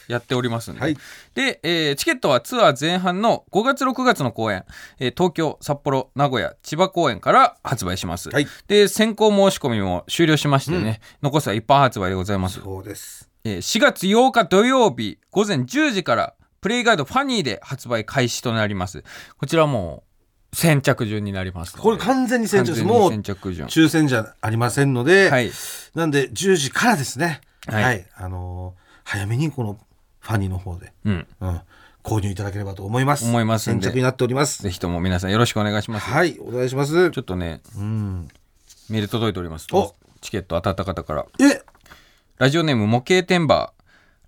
S2: やっておりますんで。
S3: はい。
S2: で、えーチケットはツアー前半の5月6月の公演、えー東京札幌名古屋千葉公演から発売します、
S3: はい。
S2: で先行申し込みも終了しましてね、残すは一般発売でございます、
S3: そうです。
S2: えー4月8日土曜日午前10時からプレイガイドファニーで発売開始となります。こちらもう先着順になります
S3: これ完全に先着です
S2: 完全に
S3: もう
S2: 先着順。
S3: 抽選じゃありませんので、
S2: はい。
S3: なんで10時からですね。
S2: は
S3: はい。い、あのー早めにこのファニーの方で、
S2: うん。
S3: うん、購入いただければと思います。
S2: 思います
S3: 先着になっております。
S2: ぜひとも皆さんよろしくお願いします、
S3: はい。お願いします。
S2: ちょっとね
S3: うん。
S2: メール届いております。
S3: お。
S2: チケット当たった方から。
S3: え。
S2: ラジオネーム模型テンバ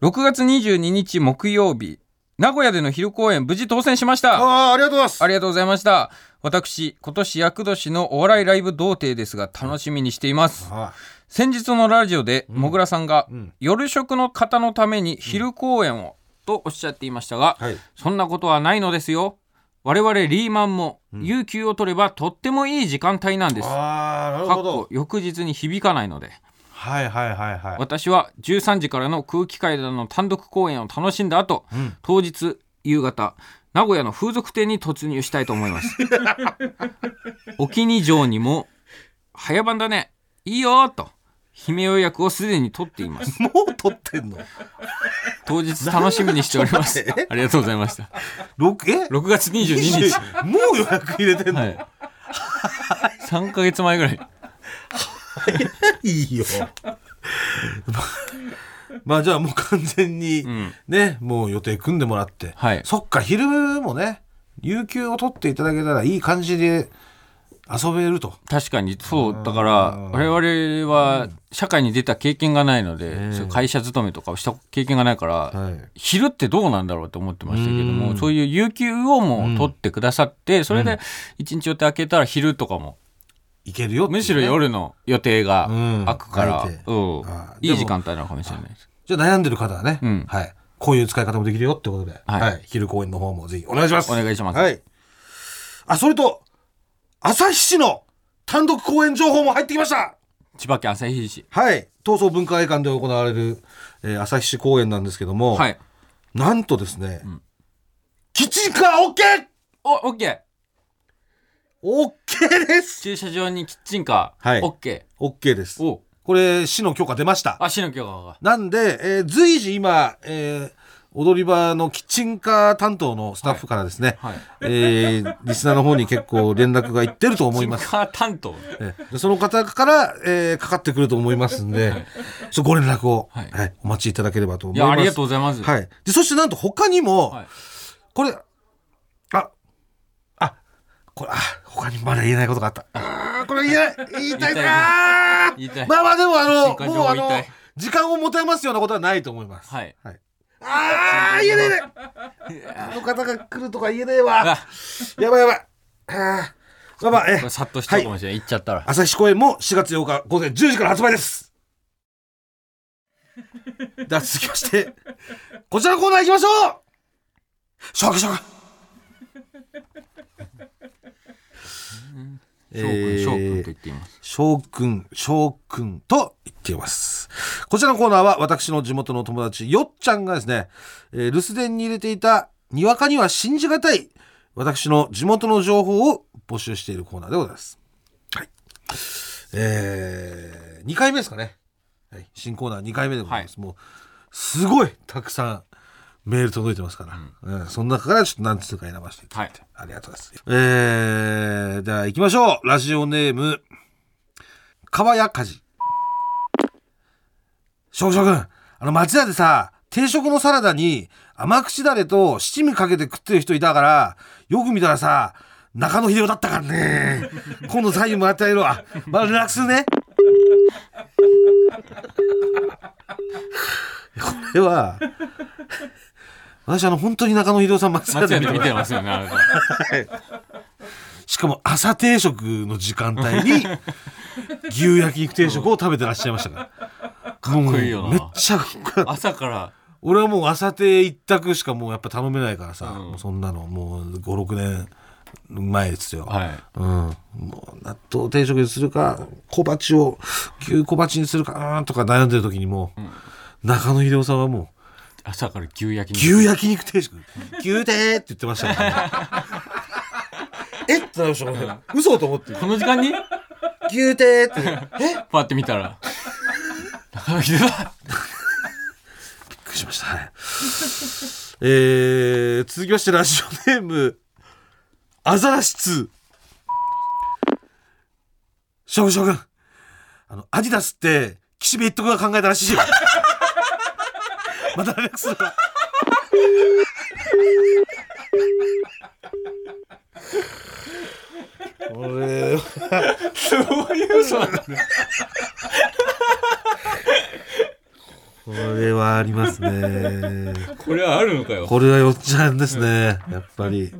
S2: ー。6月22日木曜日名古屋での昼公演無事当選しました。
S3: ああありがとうございます。
S2: ありがとうございました。私今年厄年のお笑いライブ童貞ですが楽しみにしています。
S3: あ
S2: 先日のラジオでもぐらさんが、
S3: ん。
S2: 夜食の方のために昼公演を、とおっしゃっていましたが、
S3: はい。
S2: そんなことはないのですよ。我々リーマンも有給を取ればとってもいい時間帯なんです、
S3: あーなるほど。
S2: こ翌日に響かないので
S3: はいはいはいはい。
S2: 私は13時からの空気階段の単独公演を楽しんだ後、
S3: ん。
S2: 当日夕方名古屋の風俗店に突入したいと思います。沖に城にも早番だね。いいよと姫予約をすでに取っています。
S3: もう撮ってんの？
S2: 当日楽しみにしております。ありがとうございました。
S3: 六え
S2: ？6月22日。
S3: もう予約入れてんの、
S2: はい。3ヶ月前ぐらい
S3: い、いよ。まあじゃあもう完全に
S2: ん。
S3: ね、もう予定組んでもらって、
S2: はい。
S3: そっか昼もね有給を取っていただけたらいい感じで遊べると。
S2: 確かにそうだから我々は社会に出た経験がないので、そういう会社勤めとかをした経験がないから、
S3: はい。
S2: 昼ってどうなんだろうと思ってましたけどもそういう有給をもう取ってくださって、それで一日予定空けたら昼とかも
S3: いけるよね。
S2: むしろ夜の予定が
S3: うん。
S2: 空くから、
S3: 空いて。
S2: うん。
S3: あ
S2: いい時間帯なのかもしれないです。
S3: じゃあ悩んでる方はね、
S2: うん。
S3: はい、こういう使い方もできるよってことで、
S2: はい。
S3: はい。昼公演の方もぜひお願いします。
S2: お願いします。
S3: はい、あそれと朝日市の単独公演情報も入ってきました。
S2: 千葉県旭市。
S3: はい。東総文化会館で行われる、えー旭市公演なんですけども、
S2: はい。
S3: なんとですね、
S2: ん。
S3: キッチンカー OK!
S2: おオッケー
S3: OK です
S2: 駐車場にキッチンカー、
S3: はい
S2: オッケ
S3: !OK です
S2: ー。お
S3: これ市の許可出ました。
S2: あ市の許可が
S3: なんで、えー随時今、えー踊り場のキッチンカー担当のスタッフからですね、
S2: はい
S3: えーリスナーの方に結構連絡がいってると思います。
S2: キッチンカー担当？
S3: えーでその方から、えーかかってくると思いますんで、ちょっとご連絡を、
S2: はい
S3: はいお待ちいただければと思
S2: い
S3: います。
S2: やありがとうございます
S3: はい。で、そしてなんと他にも、
S2: はい
S3: これ、これ、あ、他にまだ言えないことがあった。あーこれ言えない、言いたいな
S2: 言いたい
S3: まあまあでもあの、もうあの時間を持て余すようなことはないと思います。
S2: はい
S3: はい。あー、言えないね。あの方が来るとか言えねえわ。
S2: あ
S3: やばいやばい。あーまあまあ、え
S2: さっとしちゃうかもしれない、行っちゃったら
S3: 朝日公演も4月8日午前10時から発売です。では続きまして、こちらのコーナー行きましょうしょうかしょ
S2: 翔くん翔くんと言っています
S3: 翔くん、翔くんと言っています。こちらのコーナーは私の地元の友達、よっちゃんがですね、えー留守電に入れていた、にわかには信じがたい、私の地元の情報を募集しているコーナーでございます。はい。えー、2回目ですかね。はい、新コーナー2回目でございます。もう、すごいたくさんメール届いてますから、うんその中からちょっと何通か選ばせていただいて、ありがとうございます。えー、では行きましょう。ラジオネーム、川谷かじ。翔くん、あの町屋でさ、定食のサラダに甘口だれと七味かけて食ってる人いたから、よく見たらさ、中野秀夫だったからね。今度サインもらってあげるわ。まだ連絡するね。これは、私あの本当に中野秀夫さん松屋
S2: で見
S3: てます
S2: よねあなた。
S3: しかも朝定食の時間帯に牛焼肉定食を食べてらっしゃいましたから。か
S2: っこいいよな。
S3: めっちゃかっこよかった。
S2: 朝から。
S3: 俺はもう朝定一択しかもうやっぱ頼めないからさ、
S2: うん。
S3: もうそんなのもう56年前ですよ。
S2: はい。
S3: うん、もう納豆定食にするか小鉢を牛小鉢にするかうんとか悩んでる時にもう、中野秀夫さんはも
S2: 朝から牛焼き
S3: う牛焼肉定食。牛定って言ってましたから、ね、え？ってなりました俺嘘と思って。
S2: この時間に？
S3: 牛定って。え？
S2: パって見たら。中野秀夫だ
S3: びっくりしました。はい。えー、続きましてラジオネーム、アザラシ2。将軍将軍。あの、アディダスって、岸辺一徳が考えたらしいよ。また連絡するわ。これは、
S2: そういう嘘なんだね
S3: これはありますね。
S2: これはあるのかよ
S3: これはよっちゃんですね。やっぱり。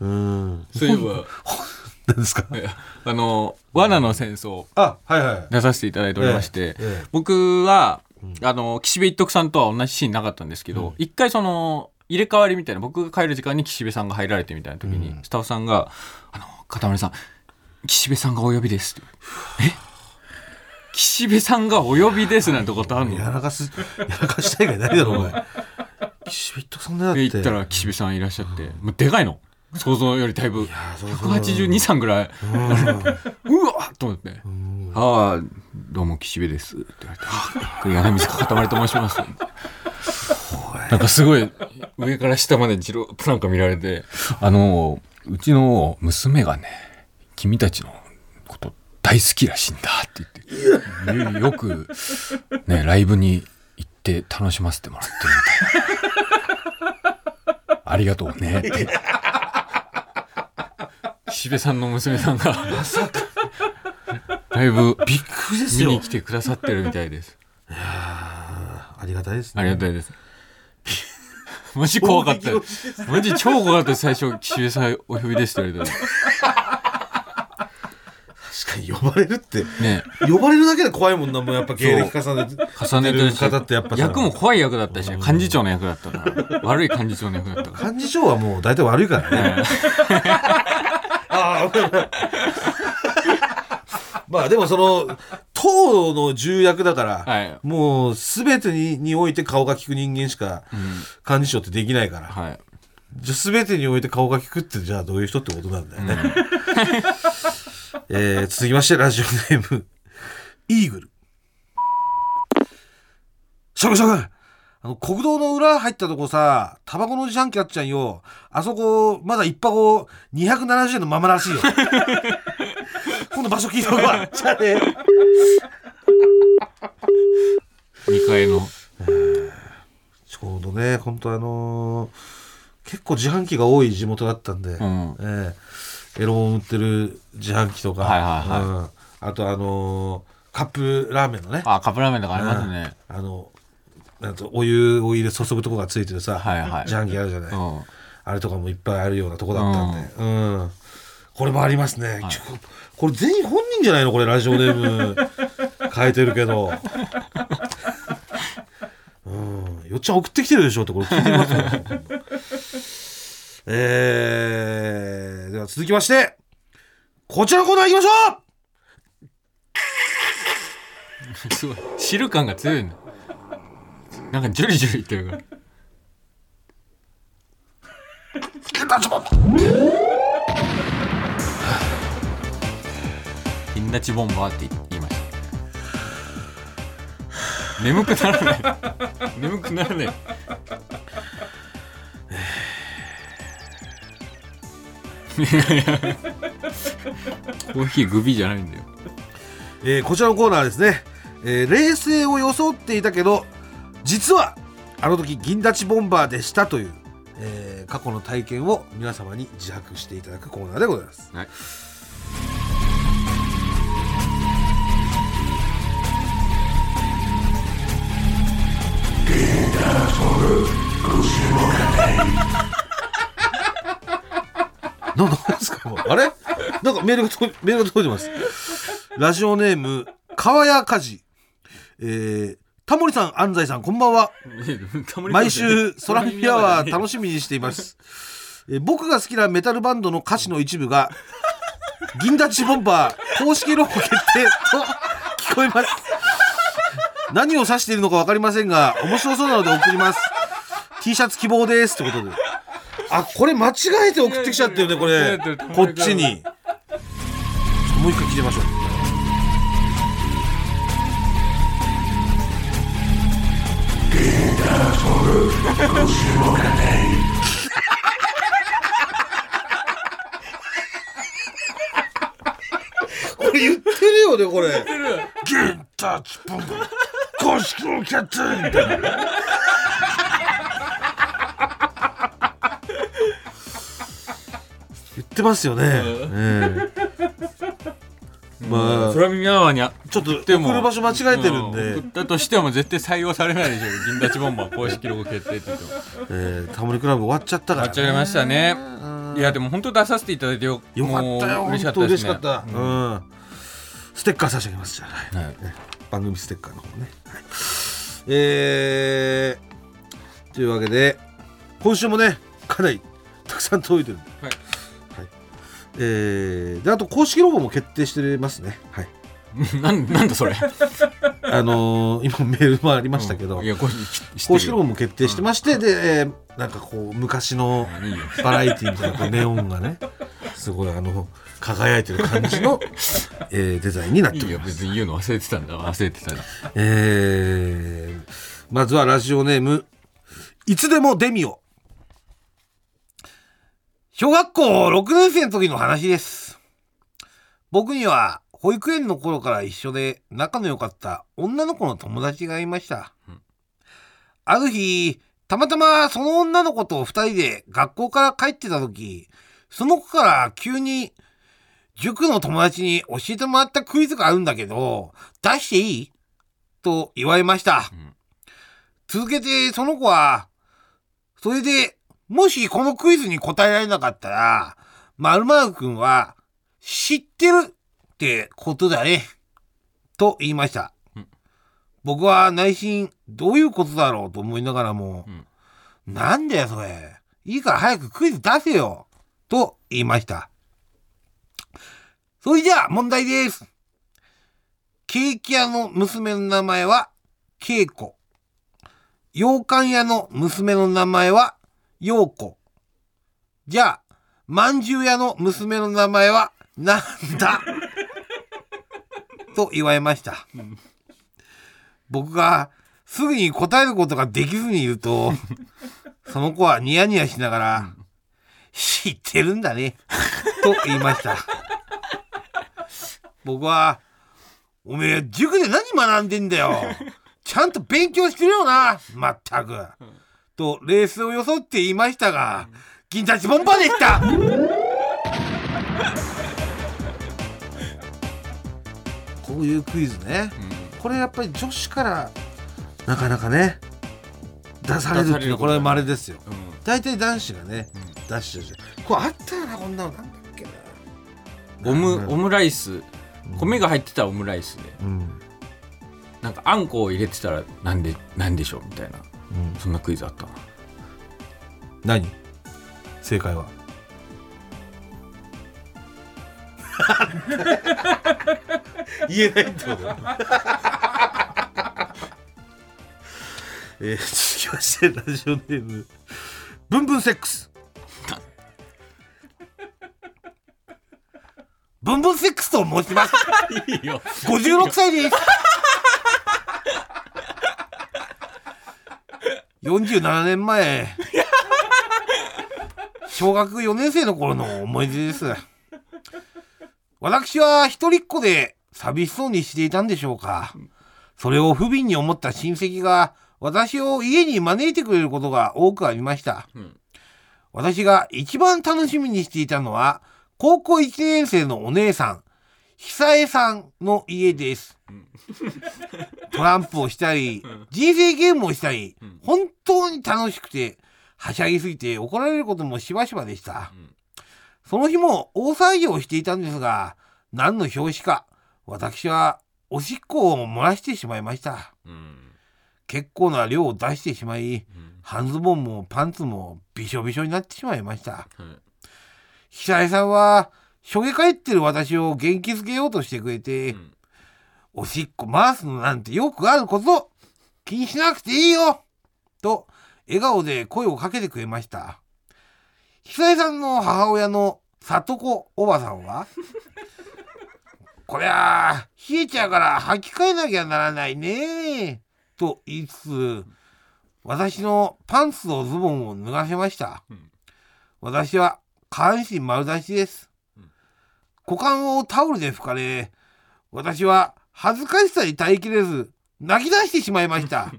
S3: うん。
S2: そういえば
S3: 何ですか？
S2: あの「罠の戦争
S3: あ、はいはい」。
S2: 出させていただいておりまして、
S3: ええええ
S2: 僕は、あの岸辺一徳さんとは同じシーンなかったんですけど、一回その入れ替わりみたいな僕が帰る時間に岸辺さんが入られてみたいな時に、
S3: うん。
S2: スタッフさんが「あの片森さん岸辺さんがお呼びです」って「え？岸辺さんがお呼びです」なんてことあるの？
S3: やらかす、やらかしたいがいないだろ、お前。岸辺一徳さんだよって。
S2: で行ったら岸辺さんいらっしゃって、もうでかいの想像よりだいぶ
S3: やそうそう。
S2: 182、3ぐらい、うわっと思って、ああ、どうも岸辺ですって言われて、柳水かたまりと申します。なんかすごい、上から下までじろっとなんか見られて、あの、うちの娘がね、君たちのこと大好きらしいんだって言って、よよく、ね、ライブに行って楽しませてもらってるみたいな。ありがとうねって。岸辺さんの娘さんが、ライブ
S3: びっくりですよ
S2: 見に。来てくださってるみたいです。
S3: ありがたいですね。
S2: ありがたいです。マジ怖かった。マジ超怖かった最初、岸辺さんお呼びですって言われた
S3: 確かに呼ばれるって。
S2: ら。ね
S3: 呼ばれるだけで怖いもんな、もうやっぱ芸歴重ねて。
S2: 重ねてるし
S3: 方ってやっぱさ
S2: 役も怖い役だったし、幹事長の役だったから。悪い幹事長の役だったから。
S3: 幹事長はもう大体悪いからね。まあでもその、党の重役だから、
S2: はい。
S3: もう全てににおいて顔が利く人間しか
S2: うん。
S3: 幹事長ってできないから、
S2: はい。
S3: じゃあ全てにおいて顔が利くってじゃあどういう人ってことなんだよね、えー続きましてラジオネームイーグル。しゃくしゃくあの国道の裏入ったとこさタバコの自販機あっちゃんよ。あそこまだ一箱270円のままらしいよ。今度場所聞いとくわじゃあね
S2: 2階の。
S3: ちょうどね本当あのー結構自販機が多い地元だったんで、
S2: うん。
S3: ええエロ本売ってる自販機とか、
S2: はいはいはい。
S3: うん。あとあのーカップラーメンのね。
S2: あカップラーメンとかありますね。
S3: あのなんとお湯を入れ注ぐとこがついてるさ、
S2: はいはい。
S3: 自販機あるじゃない、
S2: うん。
S3: あれとかもいっぱいあるようなとこだったんで、うん。これもありますね、ちょこれ全員本人じゃないのこれラジオネーム。変えてるけど。うん、よっちゃん送ってきてるでしょってこれ聞いてみますよ。えー、では続きましてこちらのコーナー行きましょう。
S2: すごい。汁感が強いのなんかジュリジュリいってるから。銀立ちボンバーって言いました。眠くならない。眠くならない。コーヒーグビじゃないんだよ。
S3: えーこちらのコーナーはですね、えー冷静を装っていたけど実はあの時銀立ちボンバーでしたという、えー過去の体験を皆様に自白していただくコーナーでございます。
S2: はい。
S3: ななんですか今あれ？なんかメールがとメールが届いてます。ラジオネーム川谷梶えー、タモリさん安西さんこんばんは。毎週空耳アワー楽しみにしています、えー僕が好きなメタルバンドの歌詞の一部が「銀立ちボンバー公式ロゴ決定」と聞こえます。何を指しているのか分かりませんが面白そうなので送ります。T シャツ希望ですってことで。あこれ間違えて送ってきちゃってるねこれ。こっちに。もう一回聞いてみましょうこれ言ってるよねこれ。ゲンタッチポン。公式のキャみたいな。言ってますよね、ええまあ。
S2: 空耳アワーにあ
S3: ちょっと
S2: でも。
S3: 送る場所間違えてるんで、
S2: う送ったとしても絶対採用されないでしょ銀立ちボンバー公式ロゴ決定って言っても。
S3: えータモリクラブ終わっちゃったから、
S2: 終わっちゃいましたね。
S3: うん。
S2: いやでも本当出させていただいてよ。
S3: よかったよ。
S2: 嬉しかった
S3: 当
S2: ですね。
S3: 嬉しかった、うん。ステッカー差し上げます。じゃあ、はい。
S2: はい
S3: 番組ステッカーの方ね、はい。えー、というわけで今週もねかなりたくさん届いてる。
S2: はい
S3: はいえー、であと公式ロゴも決定してますね。はい。
S2: なんなんだそれ。
S3: あのー今メールもありましたけど、
S2: うんいや
S3: 公式ロゴ
S2: も
S3: も決定してまして、で、えーなんかこう昔のバラエティーみたいなネオンがねすごいあの輝いてる感じの、えーデザインになっております。
S2: 別に言うの忘れてたんだ。忘れてた
S3: えーまずはラジオネームいつでもデミオ小学校6年生の時の話です。僕には保育園の頃から一緒で仲の良かった女の子の友達がいました、ある日たまたまその女の子と二人で学校から帰ってた時その子から急に塾の友達に教えてもらったクイズがあるんだけど出していい？と言われました、
S2: ん。
S3: 続けてその子はそれでもしこのクイズに答えられなかったら〇〇くんは知ってるってことだね。と言いました、
S2: うん。
S3: 僕は内心どういうことだろうと思いながらも、なんだよそれ。いいから早くクイズ出せよ。と言いました。それじゃあ問題です。ケーキ屋の娘の名前は、ケイコ。羊羹屋の娘の名前は、ヨーコ。じゃあ、まんじゅう屋の娘の名前は、なんだ？と言われました。僕がすぐに答えることができずにいると、その子はニヤニヤしながら、知ってるんだね、と言いました。僕は、おめえ、塾で何学んでんだよ。ちゃんと勉強してるよな、まったく。と、レースを装って言いましたが、銀座チボンバでした。こういうクイズね。これやっぱり女子から、なかなかね、出されるっていうのはこれは稀ですよ。
S2: うん。
S3: 大体男子がね、出してるじゃん。これあったよなこんなのなんだっけな。
S2: オム
S3: うん。
S2: オムライス。米が入ってたオムライスで。
S3: うん、
S2: なんかあんこを入れてたらなんでなんでしょうみたいな
S3: うん、
S2: そんなクイズあったな
S3: 何？正解は？言えないってことえー、続きましてラジオネーム。ブンブンセックス。ブンブンセックスと申します。
S2: いいよ。
S3: 56歳です47年前。小学4年生の頃の思い出です。私は一人っ子で寂しそうにしていたんでしょうか。それを不憫に思った親戚が私を家に招いてくれることが多くありました、
S2: うん。
S3: 私が一番楽しみにしていたのは高校1年生のお姉さん久江さんの家です、トランプをしたり、人生ゲームをしたり、
S2: ん。
S3: 本当に楽しくてはしゃぎすぎて怒られることもしばしばでした、
S2: ん。
S3: その日も大騒ぎをしていたんですが何の表紙か私はおしっこを漏らしてしまいました。
S2: うん。
S3: 結構な量を出してしまい
S2: うん。
S3: 半ズボンもパンツもびしょびしょになってしまいました。
S2: はい。
S3: 久江さんはしょげ返ってる私を元気づけようとしてくれて、
S2: ん
S3: おしっこ回すのなんてよくあること気にしなくていいよと笑顔で声をかけてくれました。久江さんの母親の里子おばさんは こりゃあ冷えちゃうから履き替えなきゃならないねと言いつつ私のパンツとズボンを脱がせました、
S2: うん。
S3: 私は下半身丸出しです、股間をタオルで拭かれ私は恥ずかしさに耐えきれず泣き出してしまいました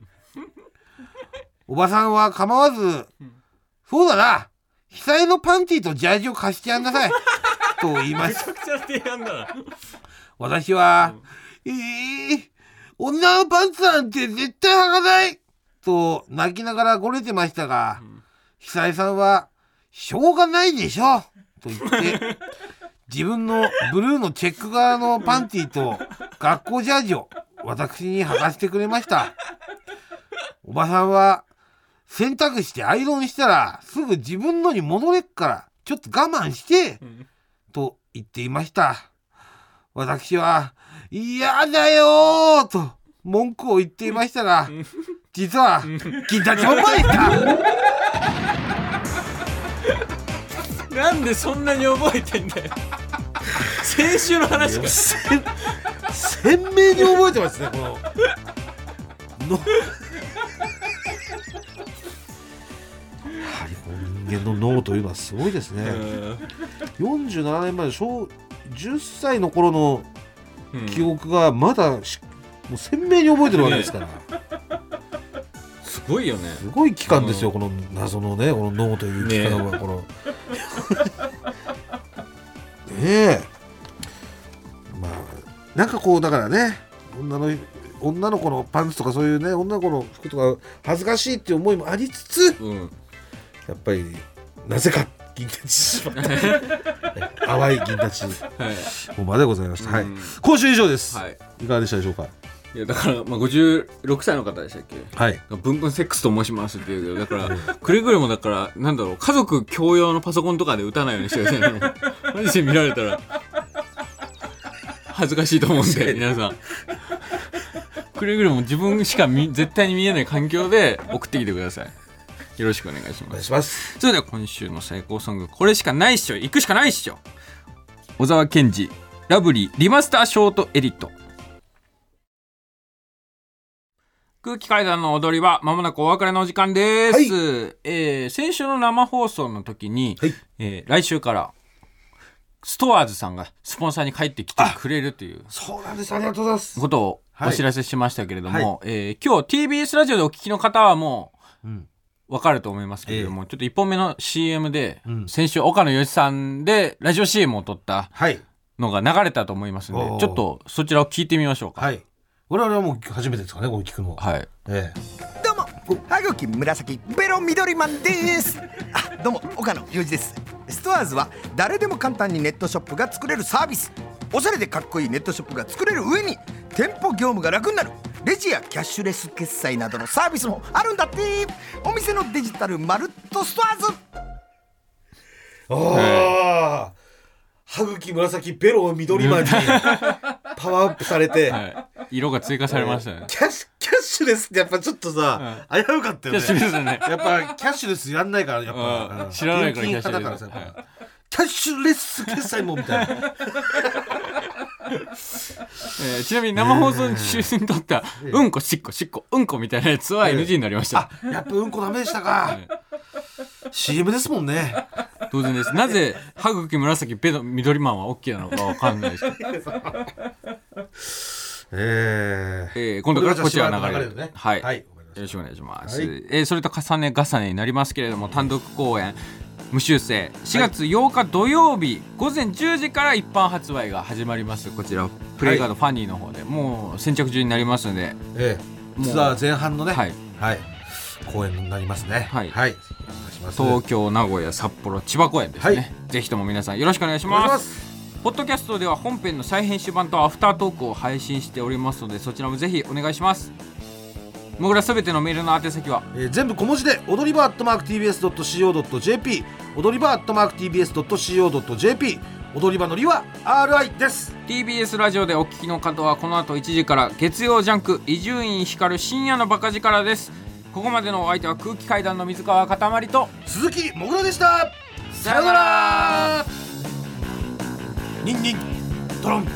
S3: おばさんは構わず「そうだな久江のパンティとジャージを貸してやんなさい」と言いました私は「えー、女のパンツなんて絶対履かない!」と泣きながらごれてましたが、久江さんは「しょうがないでしょ!」と言って 自分のブルーのチェック柄のパンティと学校ジャージを私に履かせてくれましたおばさんは洗濯してアイロンしたらすぐ自分のに戻れっからちょっと我慢して、と言っていました私は「嫌だよー!」と文句を言っていましたが実は金太町までした
S2: なんでそんなに覚えてんだよ。先週の話か。
S3: 鮮鮮明に覚えてますねこの。の。やはり人間の脳というのはすごいですね。47年前の小10歳の頃の
S2: うん。
S3: 記憶がまだしもう鮮明に覚えてるわけですから、
S2: すごいよね。
S3: すごい期間ですよ、
S2: うん
S3: この謎のねこの脳という期間はこのね。えまあなんかこうだからね女の女の子のパンツとかそういうね女の子の服とか恥ずかしいっていう思いもありつつ
S2: うん。
S3: やっぱりなぜか銀立ちしまった。淡い銀立ち。
S2: はい。
S3: もまでございました、はい。
S2: うん。
S3: 今週以上です、
S2: はい。
S3: い、かがでしたでしょうか？
S2: いやだから、まあ、56歳の方でしたっけ？
S3: はい。
S2: ブンブンセックスと申しますって言うけどだからくれぐれもだからなんだろう家族共用のパソコンとかで打たないようにしてくださいね。マジで見られたら恥ずかしいと思うんで皆さん。くれぐれも自分しか見絶対に見えない環境で送ってきてください。よろしくお願いし
S3: お願い
S2: ます
S3: します。
S2: それでは今週の最高ソングこれしかないっしょ。行くしかないっしょ。小沢健二ラブリーリマスターショートエディット空気階段の踊りはまもなくお別れのお時間です、
S3: はい。
S2: えー先週の生放送の時に、
S3: はい。
S2: えー来週からストアーズさんがスポンサーに帰ってきてくれるという
S3: そうなんです。ありがとうございます。
S2: ことを
S3: はい。
S2: お知らせしましたけれども、
S3: は
S2: えー今日 TBS ラジオでお聞きの方はもう
S3: うん。
S2: わかると思いますけれども、ちょっと1本目の CM で、
S3: うん。
S2: 先週岡野由さんでラジオ CM を撮った
S3: はい。
S2: のが流れたと思いますのでちょっとそちらを聞いてみましょうか。
S3: はい我々はもう初めてですかねこれ聞くのは。
S2: はい。
S3: え
S4: どうも歯茎紫ベロ緑マンです。あどうも岡野裕二です。ストアーズは誰でも簡単にネットショップが作れるサービス。おしゃれでかっこいいネットショップが作れる上に店舗業務が楽になる。レジやキャッシュレス決済などのサービスもあるんだって。お店のデジタルまるっとストアーズ。
S3: えああ歯茎紫ベロ緑マンにパワーアップされて、
S2: はい、色が追加されましたね、
S3: キャッシュキャッシュレスってやっぱちょっとさ、危うかったよね。
S2: キャッシュレスね。
S3: やっぱキャッシュレスやんないからやっぱ、
S2: うん。
S3: うん。
S2: 知らないからキャッシュレス。
S3: キャッシュレス決済もみたいな
S2: えーちなみに生放送中に撮った「うんこしっこしっこうんこ」みたいなやつは NG になりました、
S3: あやっぱうんこダメでしたか、CM ですもんね。
S2: 当然です。なぜ歯茎紫ベロ緑マンは OK なのかわかんないですけど、
S3: ええ。
S2: えー今度からこちら
S3: これが
S2: 流れる
S3: 流れるね。
S2: はい、
S3: はい
S2: よろしくお願いします、
S3: はい。
S2: えーそれと重ね重ねになりますけれども単独公演無修正。4月8日土曜日午前10時から一般発売が始まります。こちらプレイガードファニーの方で、もう先着順になりますので。
S3: ええ。
S2: もう。
S3: ツアー前半のね。
S2: はい。
S3: はい、公演になりますね。
S2: はい。
S3: はい、お願いします。
S2: 東京名古屋札幌千葉公演ですね、
S3: はい。
S2: ぜひとも皆さんよろしくお願いし
S3: お願いし
S2: ま
S3: ます。す
S2: ポッドキャストでは本編の再編集版とアフタートークを配信しておりますのでそちらもぜひお願いします。もぐらすべてのメールの宛先は？
S3: えー全部小文字で踊り場 TBS.CO.JP 踊り場 TBS.CO.JP 踊り場のりは RI です。
S2: TBS ラジオでお聞きの方はこの後1時から月曜ジャンク伊集院光る深夜のバカ力です。ここまでのお相手は空気階段の水川かたまりと
S3: 鈴木もぐらでした。
S2: さよなら。
S3: ニンニンドロン。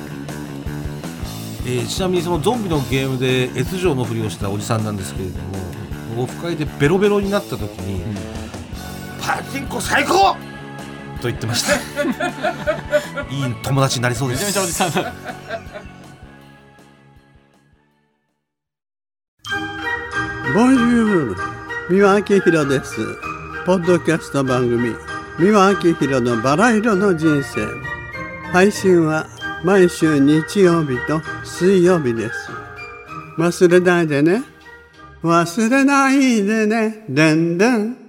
S3: えーちなみにそのゾンビのゲームで越上のふりをしたおじさんなんですけれどもオフ会でベロベロになった時に「パチンコ最高!」と言ってました。いい友達になりそうで
S2: めちゃめ
S3: す
S2: ちゃおじさんだ。
S5: ボンジュール三輪明宏です。ポッドキャスト番組三輪明宏のバラ色の人生。配信は毎週日曜日と水曜日です。忘れないでね。忘れないでね。でんでん